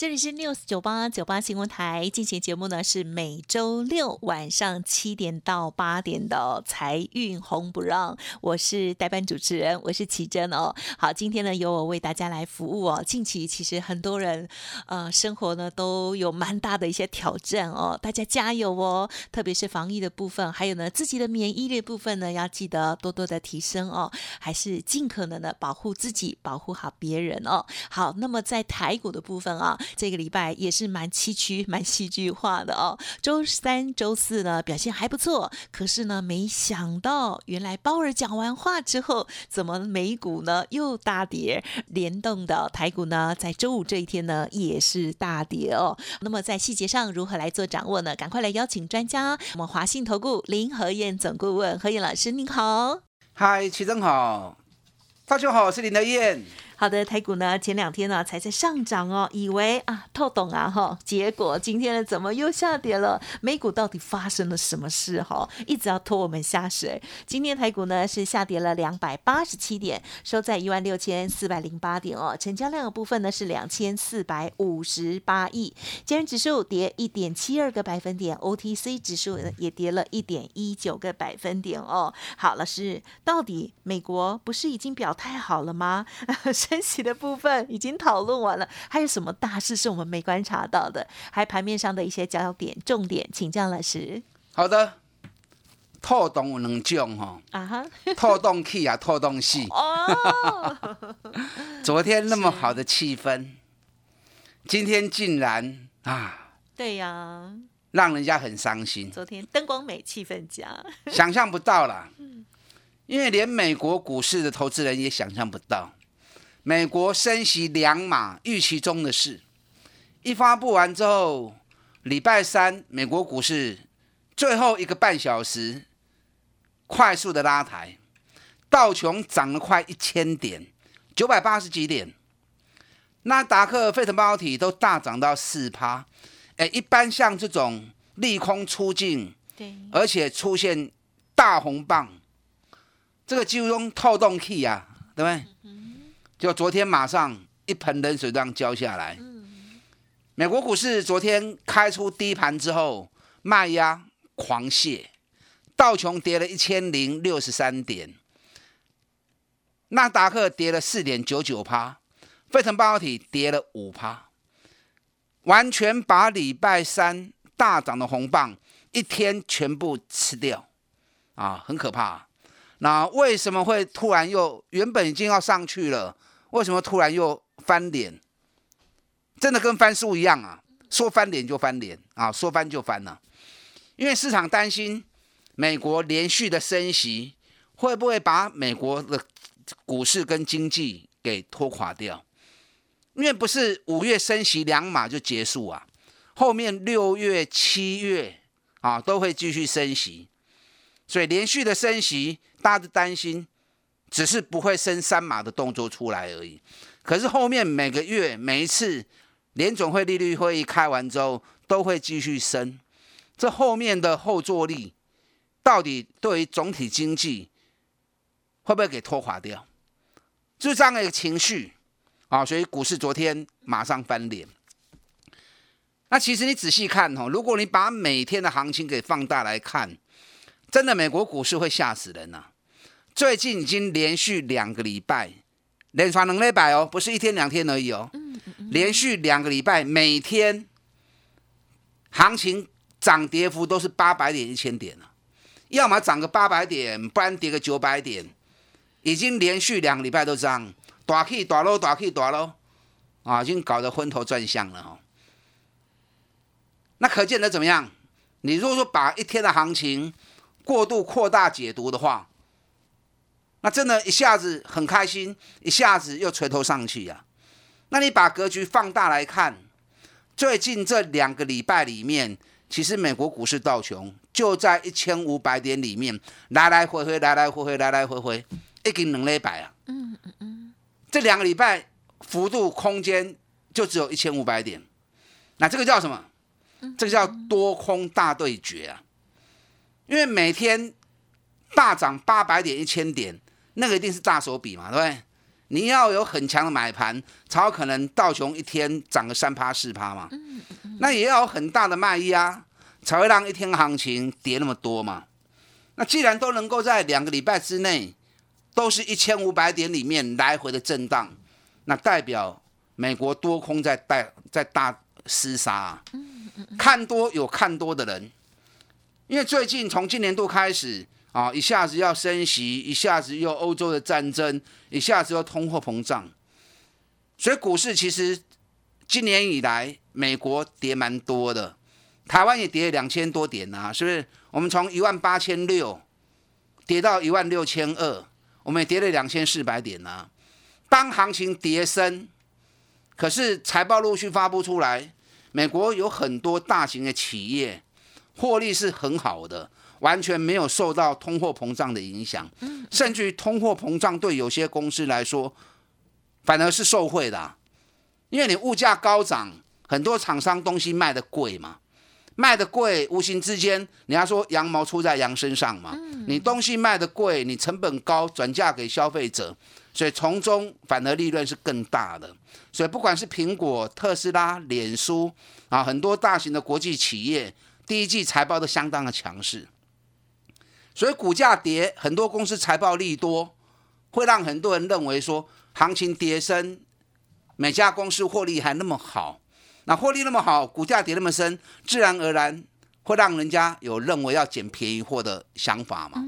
这里是 News 九八九八新闻台进行节目呢，是每周六晚上七点到八点的财运红不让，我是代班主持人，我是奇珍哦。好，今天呢由我为大家来服务哦。近期其实很多人呃生活呢都有蛮大的一些挑战哦，大家加油哦。特别是防疫的部分，还有呢自己的免疫力部分呢，要记得多多的提升哦，还是尽可能的保护自己，保护好别人哦。好，那么在台股的部分啊。这个礼拜也是蛮崎岖、蛮戏剧化的哦。周三、周四呢表现还不错，可是呢，没想到原来鲍尔讲完话之后，怎么美股呢又大跌？联动的台股呢，在周五这一天呢也是大跌哦。那么在细节上如何来做掌握呢？赶快来邀请专家，我们华信投顾林和燕总顾问何燕老师，您好。嗨，齐正好，大家好，我是林和燕。好的，台股呢前两天呢才在上涨哦，以为啊透懂啊哈，结果今天呢怎么又下跌了？美股到底发生了什么事哈？一直要拖我们下水。今天台股呢是下跌了两百八十七点，收在一万六千四百零八点哦。成交量的部分呢是两千四百五十八亿，今日指数跌一点七二个百分点，OTC 指数也跌了一点一九个百分点哦。好，老师，到底美国不是已经表态好了吗？升息的部分已经讨论完了，还有什么大事是我们没观察到的？还盘面上的一些焦点、重点，请江老师。好的，透动有两种哈，啊哈，透动气啊，透动气。哦，昨天那么好的气氛，今天竟然啊，对呀，让人家很伤心。昨天灯光美，气氛佳，想象不到啦。因为连美国股市的投资人也想象不到。美国升息两码，预期中的事，一发布完之后，礼拜三美国股市最后一个半小时快速的拉抬，道琼涨了快一千点，九百八十几点，那达克、费城半导体都大涨到四趴。哎，一般像这种利空出尽，对，而且出现大红棒，这个就用透动器啊，对不对？就昨天马上一盆冷水这样浇下来。美国股市昨天开出低盘之后，卖压狂泻，道琼跌了一千零六十三点，纳达克跌了四点九九趴，费城半导体跌了五趴，完全把礼拜三大涨的红棒一天全部吃掉，啊，很可怕。那为什么会突然又原本已经要上去了？为什么突然又翻脸？真的跟翻书一样啊！说翻脸就翻脸啊，说翻就翻了。因为市场担心美国连续的升息会不会把美国的股市跟经济给拖垮掉？因为不是五月升息两码就结束啊，后面六月、七月啊都会继续升息，所以连续的升息，大家都担心。只是不会升三码的动作出来而已，可是后面每个月每一次联总会利率会议开完之后，都会继续升，这后面的后坐力到底对于总体经济会不会给拖垮掉？就是这样的一个情绪啊，所以股市昨天马上翻脸。那其实你仔细看哦，如果你把每天的行情给放大来看，真的美国股市会吓死人呐。最近已经连续两个礼拜，连传能力百哦，不是一天两天而已哦，连续两个礼拜，每天行情涨跌幅都是八百点、一千点了，要么涨个八百点，不然跌个九百点，已经连续两个礼拜都这样，大 K 大落，大 K 大落，啊，已经搞得昏头转向了哦。那可见得怎么样？你如果说把一天的行情过度扩大解读的话，那真的一下子很开心，一下子又垂头丧气啊。那你把格局放大来看，最近这两个礼拜里面，其实美国股市道琼就在一千五百点里面来来回回，来来回回，来来回回，一根两礼拜啊。嗯嗯嗯。这两个礼拜幅度空间就只有一千五百点，那这个叫什么？这个叫多空大对决啊。因为每天大涨八百点、一千点，那个一定是大手笔嘛，对不对？你要有很强的买盘，才有可能道琼一天涨个三趴四趴嘛。那也要有很大的卖压，才会让一天行情跌那么多嘛。那既然都能够在两个礼拜之内，都是一千五百点里面来回的震荡，那代表美国多空在带在大厮杀啊。看多有看多的人，因为最近从今年度开始。啊！一下子要升息，一下子又欧洲的战争，一下子又通货膨胀，所以股市其实今年以来美国跌蛮多的，台湾也跌了两千多点啊，是不是？我们从一万八千六跌到一万六千二，我们也跌了两千四百点啊。当行情跌升，可是财报陆续发布出来，美国有很多大型的企业获利是很好的。完全没有受到通货膨胀的影响，甚至于通货膨胀对有些公司来说，反而是受惠的，因为你物价高涨，很多厂商东西卖的贵嘛，卖的贵，无形之间，你要说羊毛出在羊身上嘛，你东西卖的贵，你成本高，转嫁给消费者，所以从中反而利润是更大的，所以不管是苹果、特斯拉、脸书啊，很多大型的国际企业，第一季财报都相当的强势。所以股价跌，很多公司财报利多，会让很多人认为说行情跌升，每家公司获利还那么好，那获利那么好，股价跌那么深，自然而然会让人家有认为要捡便宜货的想法嘛。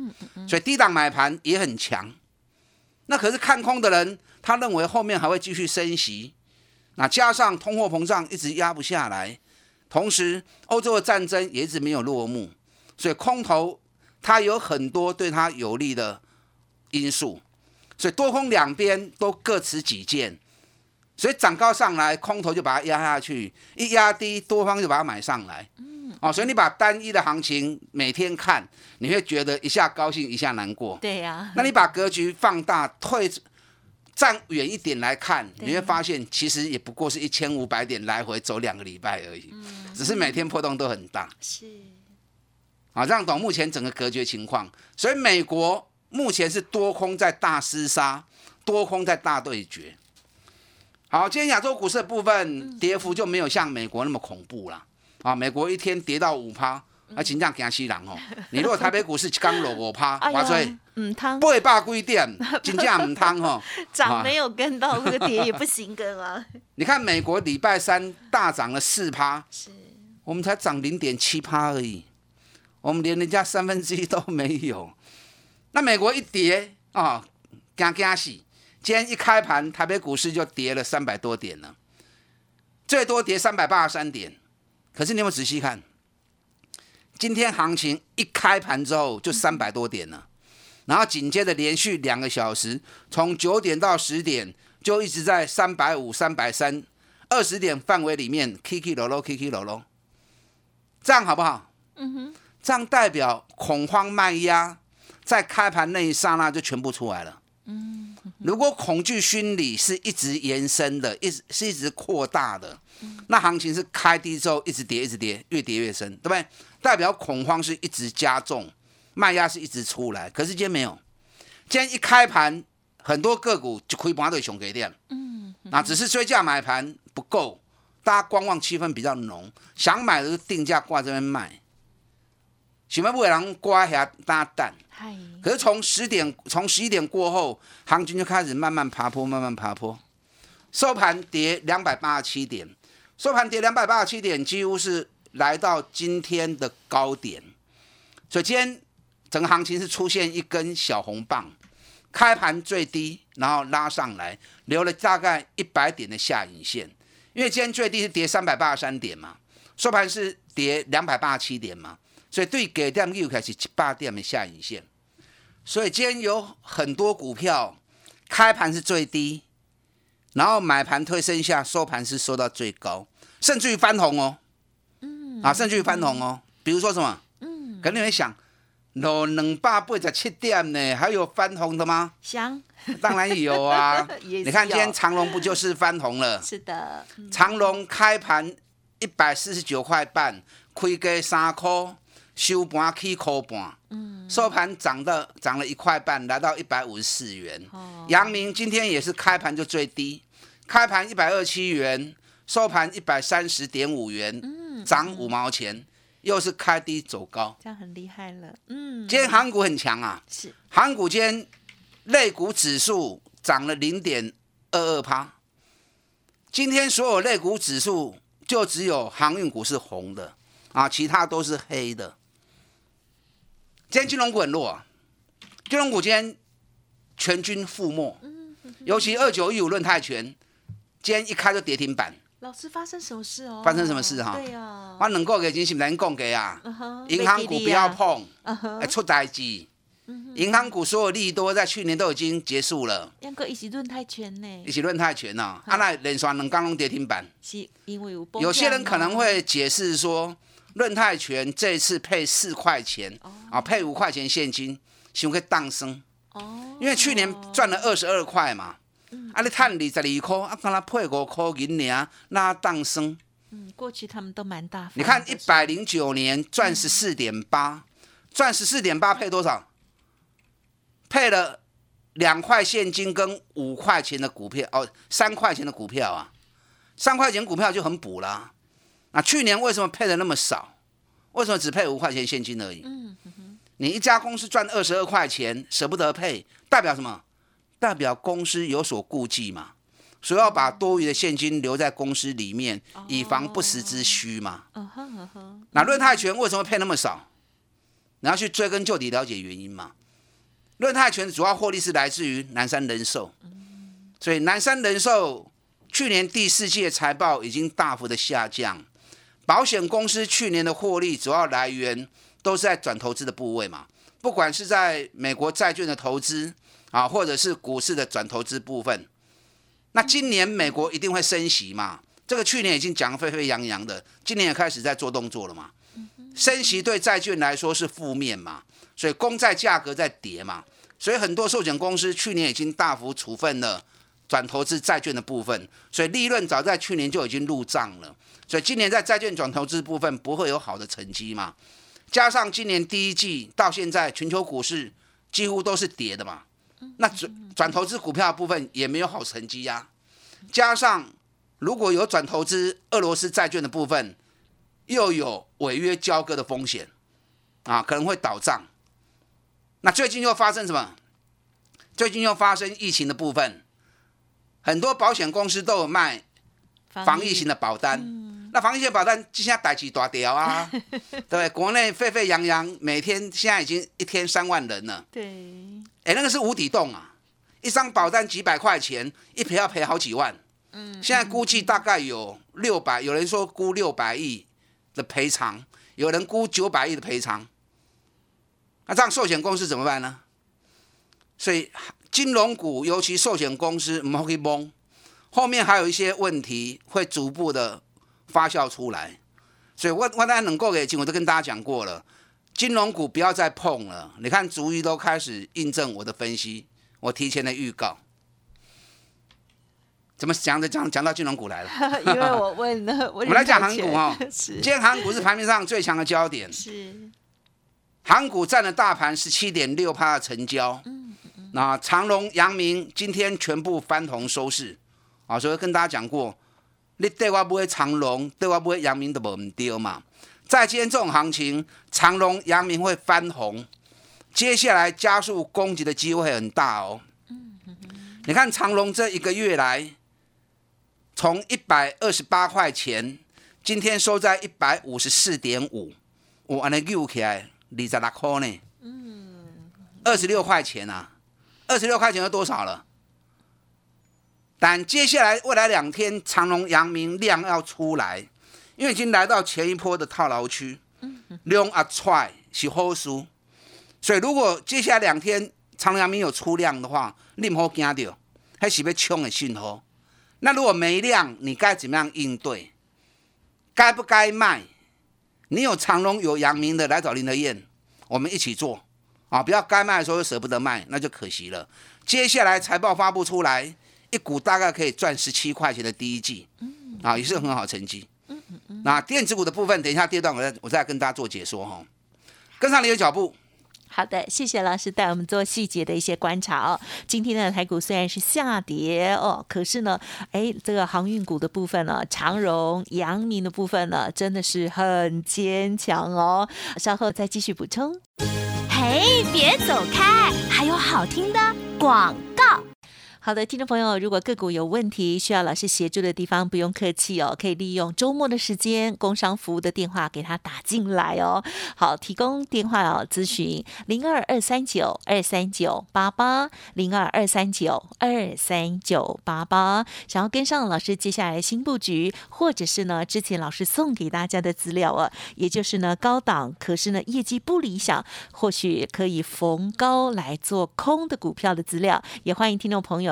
所以低档买盘也很强。那可是看空的人，他认为后面还会继续升息，那加上通货膨胀一直压不下来，同时欧洲的战争也一直没有落幕，所以空头。它有很多对它有利的因素，所以多空两边都各持己见，所以涨高上来，空头就把它压下去，一压低，多方就把它买上来。嗯，哦，所以你把单一的行情每天看，你会觉得一下高兴，一下难过。对呀。那你把格局放大，退站远一点来看，你会发现其实也不过是一千五百点来回走两个礼拜而已，只是每天波动都很大。是。啊，这样懂目前整个隔绝情况，所以美国目前是多空在大厮杀，多空在大对决。好，今天亚洲股市的部分跌幅就没有像美国那么恐怖了。啊，美国一天跌到五趴，啊，真正惊死人哦！你如果台北股市刚落五趴，我说唔汤八百几点，真正唔汤哦。涨没有跟到，这个跌也不行跟啊。你看美国礼拜三大涨了四趴，是，我们才涨零点七趴而已。我们连人家三分之一都没有，那美国一跌啊，惊惊死！今天一开盘，台北股市就跌了三百多点了，最多跌三百八十三点。可是你有没有仔细看？今天行情一开盘之后就三百多点了，然后紧接着连续两个小时，从九点到十点就一直在三百五、三百三、二十点范围里面，K K 楼楼，K K 楼楼，这样好不好？嗯哼。这样代表恐慌卖压在开盘那一刹那就全部出来了。嗯，如果恐惧心理是一直延伸的，一直是一直扩大的，那行情是开低之后一直跌，一直跌，越跌越深，对不对？代表恐慌是一直加重，卖压是一直出来。可是今天没有，今天一开盘，很多个股就可以把对熊给点。嗯，那只是追价买盘不够，大家观望气氛比较浓，想买的定价挂这边卖。前面不会人刮下搭蛋，可是从十点从十一点过后，行情就开始慢慢爬坡，慢慢爬坡，收盘跌两百八十七点，收盘跌两百八十七点，几乎是来到今天的高点。所以今天整个行情是出现一根小红棒，开盘最低，然后拉上来，留了大概一百点的下影线。因为今天最低是跌三百八十三点嘛，收盘是跌两百八十七点嘛。所以对给点又开始七八点的下影线，所以今天有很多股票开盘是最低，然后买盘推升下，收盘是收到最高，甚至于翻红哦。嗯。啊，甚至于翻红哦。比如说什么？嗯。可能你会想，两两百八十七点呢，还有翻红的吗？想。当然有啊。你看今天长隆不就是翻红了？是的。长隆开盘一百四十九块半，亏价三块。收盘起块半，收盘涨到涨了一块半，来到一百五十四元。阳明今天也是开盘就最低，开盘一百二七元，收盘一百三十点五元，涨五毛钱，又是开低走高，这样很厉害了。嗯，今天韩股很强啊，是韩股今天类股指数涨了零点二二趴，今天所有类股指数就只有航运股是红的啊，其他都是黑的。今天金融股很弱啊，金融股今天全军覆没，尤其二九一五论泰拳，今天一开就跌停板。老师发生什么事哦？发生什么事哈？对呀，我能够给金是能供给啊，银行股不要碰，出代志。银行股所有利益都在去年都已经结束了。两个一起论泰拳呢？一起论泰拳呐，啊那连双能刚龙跌停板。是因为有有些人可能会解释说。润泰拳这次配四块钱，啊，配五块钱现金，想去当升。哦，因为去年赚了二十二块嘛，啊，你赚二十二块，啊，刚才配五块银两，那当升。嗯，过去他们都蛮大。你看一百零九年赚十四点八，赚十四点八配多少？配了两块现金跟五块钱的股票，哦，三块钱的股票啊，三块钱股票就很补了。那去年为什么配的那么少？为什么只配五块钱现金而已？嗯你一家公司赚二十二块钱，舍不得配，代表什么？代表公司有所顾忌嘛，所以要把多余的现金留在公司里面，以防不时之需嘛。那润泰拳为什么配那么少？你要去追根究底了解原因嘛。润泰拳主要获利是来自于南山人寿，所以南山人寿去年第四季的财报已经大幅的下降。保险公司去年的获利主要来源都是在转投资的部位嘛，不管是在美国债券的投资啊，或者是股市的转投资部分。那今年美国一定会升息嘛？这个去年已经讲得沸沸扬扬的，今年也开始在做动作了嘛。升息对债券来说是负面嘛，所以公债价格在跌嘛，所以很多寿险公司去年已经大幅处分了转投资债券的部分，所以利润早在去年就已经入账了。所以今年在债券转投资部分不会有好的成绩嘛？加上今年第一季到现在全球股市几乎都是跌的嘛，那转转投资股票部分也没有好成绩呀。加上如果有转投资俄罗斯债券的部分，又有违约交割的风险啊，可能会倒账。那最近又发生什么？最近又发生疫情的部分，很多保险公司都有卖防疫型的保单。那防疫险保单今下逮起大条啊，对，国内沸沸扬扬，每天现在已经一天三万人了。对，哎，那个是无底洞啊，一张保单几百块钱，一赔要赔好几万。嗯，现在估计大概有六百，有人说估六百亿的赔偿，有人估九百亿的赔偿。那这样寿险公司怎么办呢？所以金融股，尤其寿险公司，唔好去蒙，后面还有一些问题会逐步的。发酵出来，所以我我当然能够给金，我都跟大家讲过了，金融股不要再碰了。你看，逐一都开始印证我的分析，我提前的预告。怎么讲着讲讲到金融股来了？因为我问了，我们来讲韩股哦。今天韩股是盘面上最强的焦点。是。韩股占了大盘十七点六趴的成交。嗯嗯。那长隆、阳明今天全部翻红收市。啊，所以跟大家讲过。你对我买长隆，对我买阳明都无唔对嘛？在今天这种行情，长隆、阳明会翻红，接下来加速攻击的机会很大哦。你看长隆这一个月来，从一百二十八块钱，今天收在一百五十四点五，我安尼溜起来二十六块呢。嗯，二十六块钱啊，二十六块钱要多少了？但接下来未来两天，长隆、阳明量要出来，因为已经来到前一波的套牢区，量啊踹是好数，所以如果接下来两天长阳明有出量的话，你唔好惊到，还是要冲的信号。那如果没量，你该怎么样应对？该不该卖？你有长隆有阳明的来找林德燕，我们一起做啊！不要该卖的时候又舍不得卖，那就可惜了。接下来财报发布出来，一股大概可以赚十七块钱的第一季，啊，也是很好成绩。那电子股的部分，等一下第二段我再我再跟大家做解说哈，跟上你的脚步。好的，谢谢老师带我们做细节的一些观察哦。今天的台股虽然是下跌哦，可是呢，哎，这个航运股的部分呢，长荣、阳明的部分呢，真的是很坚强哦。稍后再继续补充。嘿，别走开，还有好听的广告。好的，听众朋友，如果个股有问题需要老师协助的地方，不用客气哦，可以利用周末的时间，工商服务的电话给他打进来哦。好，提供电话哦，咨询零二二三九二三九八八零二二三九二三九八八。想要跟上老师接下来新布局，或者是呢之前老师送给大家的资料啊，也就是呢高档，可是呢业绩不理想，或许可以逢高来做空的股票的资料，也欢迎听众朋友。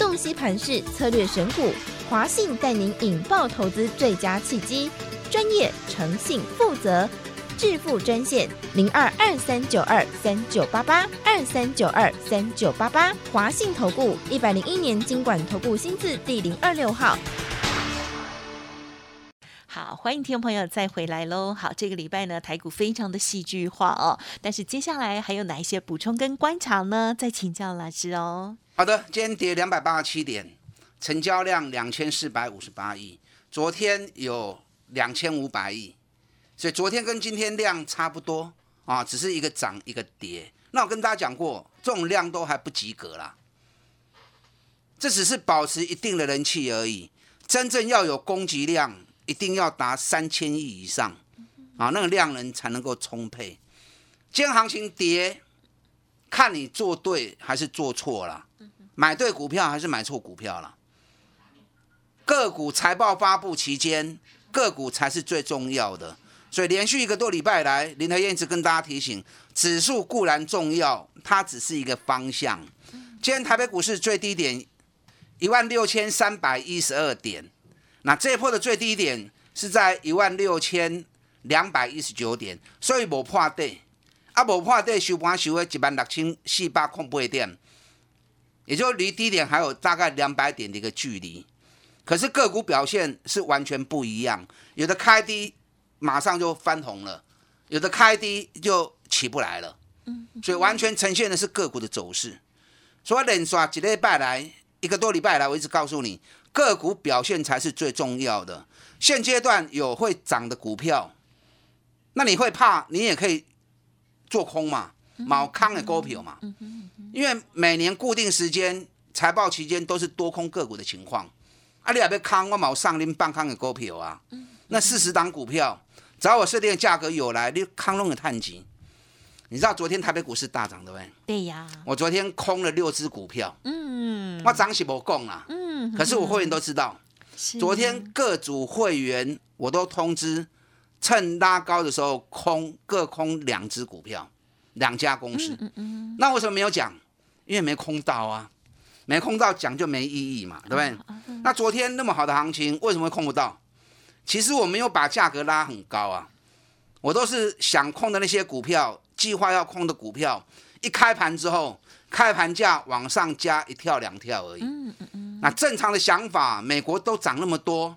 洞悉盘势策略选股。华信带您引爆投资最佳契机，专业、诚信、负责，致富专线零二二三九二三九八八二三九二三九八八。华信投顾一百零一年经管投顾新字第零二六号。好，欢迎听众朋友再回来喽。好，这个礼拜呢，台股非常的戏剧化哦。但是接下来还有哪一些补充跟观察呢？再请教老师哦。好的，今天跌两百八十七点。成交量两千四百五十八亿，昨天有两千五百亿，所以昨天跟今天量差不多啊，只是一个涨一个跌。那我跟大家讲过，这种量都还不及格啦，这只是保持一定的人气而已。真正要有供给量，一定要达三千亿以上啊，那个量能才能够充沛。今天行情跌，看你做对还是做错了，买对股票还是买错股票了。个股财报发布期间，个股才是最重要的。所以连续一个多礼拜来，林和燕一直跟大家提醒，指数固然重要，它只是一个方向。今天台北股市最低点一万六千三百一十二点，那这一波的最低点是在一万六千两百一十九点，所以无破底，啊无破底收盘收在一万六千四百空八点，也就离低点还有大概两百点的一个距离。可是个股表现是完全不一样，有的开低马上就翻红了，有的开低就起不来了，所以完全呈现的是个股的走势。所以连刷几礼拜来，一个多礼拜来，我一直告诉你，个股表现才是最重要的。现阶段有会涨的股票，那你会怕，你也可以做空嘛，毛康的股票嘛，因为每年固定时间财报期间都是多空个股的情况。啊，你也要康，我冇上拎半康的股票啊。那四十档股票，只要我设定的价格有来，你康拢的探级。你知道昨天台北股市大涨对不对？对呀。我昨天空了六只股票。嗯。我涨是无讲啦。嗯。可是我会员都知道，昨天各组会员我都通知，趁拉高的时候空各空两只股票，两家公司。嗯嗯。那为什么没有讲？因为没空到啊。没空到讲就没意义嘛，对不对？那昨天那么好的行情，为什么会空不到？其实我没有把价格拉很高啊，我都是想空的那些股票，计划要空的股票，一开盘之后，开盘价往上加一跳两跳而已。嗯嗯嗯。那正常的想法，美国都涨那么多，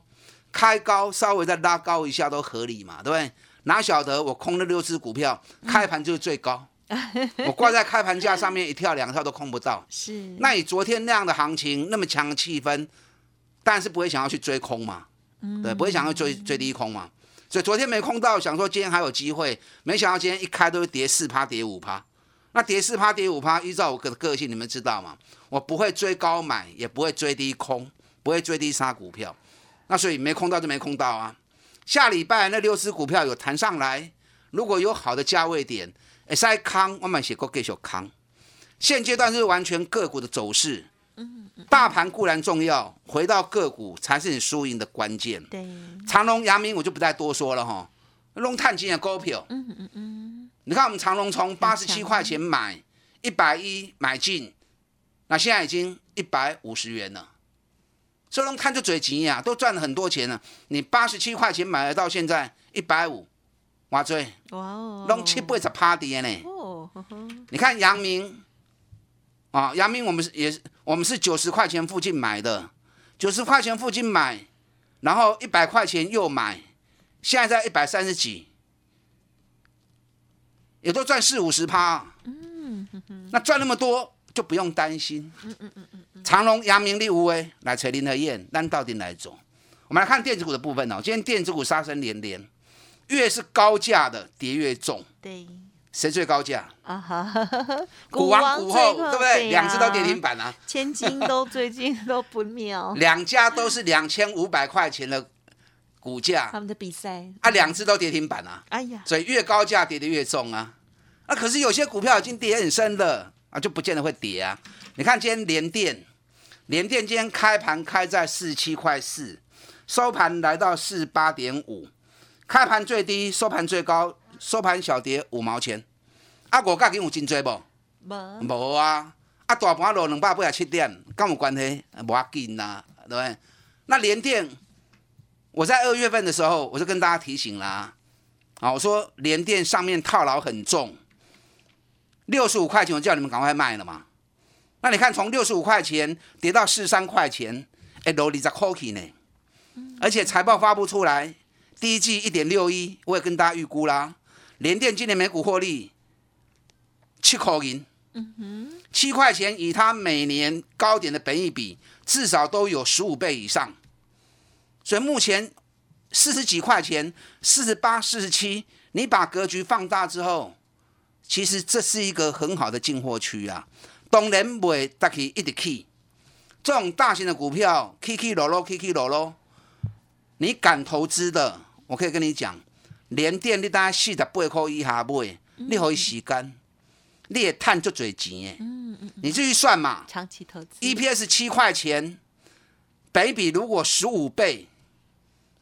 开高稍微再拉高一下都合理嘛，对不对？哪晓得我空了六只股票，开盘就是最高，我挂在开盘价上面一跳两跳都空不到。是，那你昨天那样的行情，那么强的气氛，但是不会想要去追空嘛，对，不会想要追追低空嘛。所以昨天没空到，想说今天还有机会，没想到今天一开都是跌四趴，跌五趴。那跌四趴，跌五趴，依照我的个性，你们知道吗？我不会追高买，也不会追低空，不会追低杀股票。那所以没空到就没空到啊。下礼拜那六只股票有弹上来，如果有好的价位点，哎，塞康，我们写过继续康。现阶段是完全个股的走势，大盘固然重要，回到个股才是你输赢的关键。对，长隆、阳明我就不再多说了哈，龙探金的股票，嗯嗯嗯，你看我们长隆从八十七块钱买，一百一买进，那现在已经一百五十元了。所以龙探就嘴急呀，都赚了很多钱了。你八十七块钱买了，到现在一百五，哇追，哇哦，龙七八十趴跌呢。你看阳明，啊，阳明我们是也是我们是九十块钱附近买的，九十块钱附近买，然后一百块钱又买，现在在一百三十几，也都赚四五十趴。嗯，那赚那么多就不用担心。嗯嗯嗯嗯。长隆、阳明、利无为来锤林和燕，那到底哪一种？我们来看电子股的部分哦。今天电子股杀声连连，越是高价的跌越重。对，谁最高价？啊哈哈哈哈，股王股后，最对不对？呀两只都跌停，板啊，千金都最近都不妙，两家都是两千五百块钱的股价他们的比赛，啊，两只都跌停板啊，哎呀，所以越高价跌得越重啊。啊，可是有些股票已经跌很深了啊，就不见得会跌啊。你看今天联电，联电今天开盘开在四十七块四，收盘来到四十八点五，开盘最低，收盘最高，收盘小跌五毛钱。啊，五角有真多不？无无啊，啊大盘落两百八十七点，跟有关系？无要紧呐，对不对？那联电，我在二月份的时候，我就跟大家提醒啦、啊，我说联电上面套牢很重，六十五块钱，我叫你们赶快卖了嘛。那你看，从六十五块钱跌到四十三块钱，哎，落二十块去呢。而且财报发布出来，第一季一点六一，我也跟大家预估啦，联电今年每股获利七块银。七块钱，以它每年高点的本益比，至少都有十五倍以上。所以目前四十几块钱，四十八、四十七，你把格局放大之后，其实这是一个很好的进货区啊。当然不会大起一直起，这种大型的股票起起落落，起起落落，你敢投资的，我可以跟你讲，连电你大概四十八块以下买，你可以时间，你也赚足多钱的。你自己算嘛长期投资，EPS 七块钱，北比如果十五倍，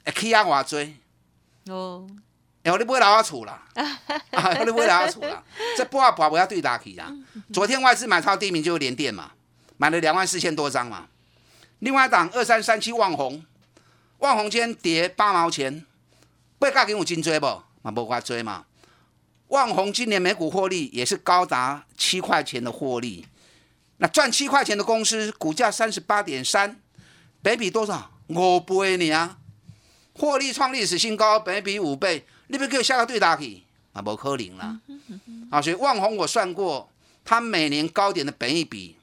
会起啊偌多？哦，然后你买老阿厝啦，啊，你买老阿厝啦，这不要把不要对打起啦。昨天外资买超第一名就是联电嘛，买了两万四千多张嘛。另外一档二三三七旺红，旺宏今天跌八毛钱，八角给我金追不？嘛无法追嘛。旺红今年每股获利也是高达七块钱的获利，那赚七块钱的公司股价三十八点三，北比多少？五倍呢啊！获利创历史新高，本比五倍，你不给我下个对打去，啊，无可能啦。啊，所以万宏我算过，它每年高点的本益比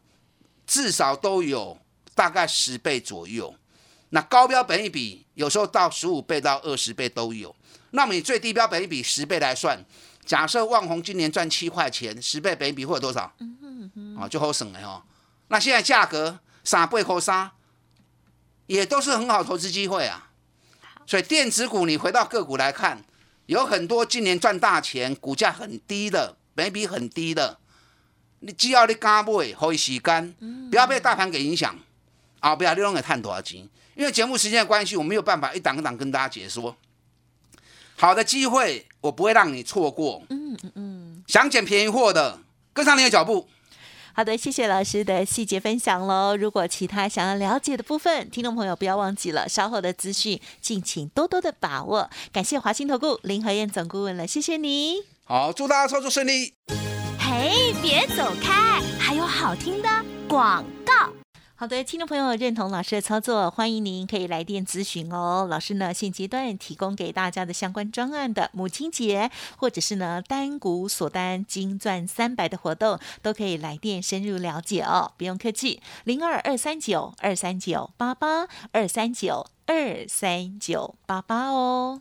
至少都有大概十倍左右。那高标本益比有时候到十五倍到二十倍都有。那么以最低标本益比十倍来算，假设万宏今年赚七块钱，十倍本益比会有多少？啊，就好省了哦。那现在价格三倍扣三，也都是很好投资机会啊。所以电子股你回到个股来看，有很多今年赚大钱，股价很低的，每比很低的，你只要你敢买，可以洗干，不要被大盘给影响啊！不要你拢给探多少钱，因为节目时间的关系，我没有办法一档一档跟大家解说。好的机会，我不会让你错过。嗯嗯嗯，想捡便宜货的，跟上你的脚步。好的，谢谢老师的细节分享喽。如果其他想要了解的部分，听众朋友不要忘记了，稍后的资讯敬请多多的把握。感谢华兴投顾林和燕总顾问了，谢谢你。好，祝大家操作顺利。嘿，别走开，还有好听的广告。好的，听众朋友认同老师的操作，欢迎您可以来电咨询哦。老师呢，现阶段提供给大家的相关专案的母亲节，或者是呢单股锁单金钻三百的活动，都可以来电深入了解哦。不用客气，零二二三九二三九八八二三九二三九八八哦。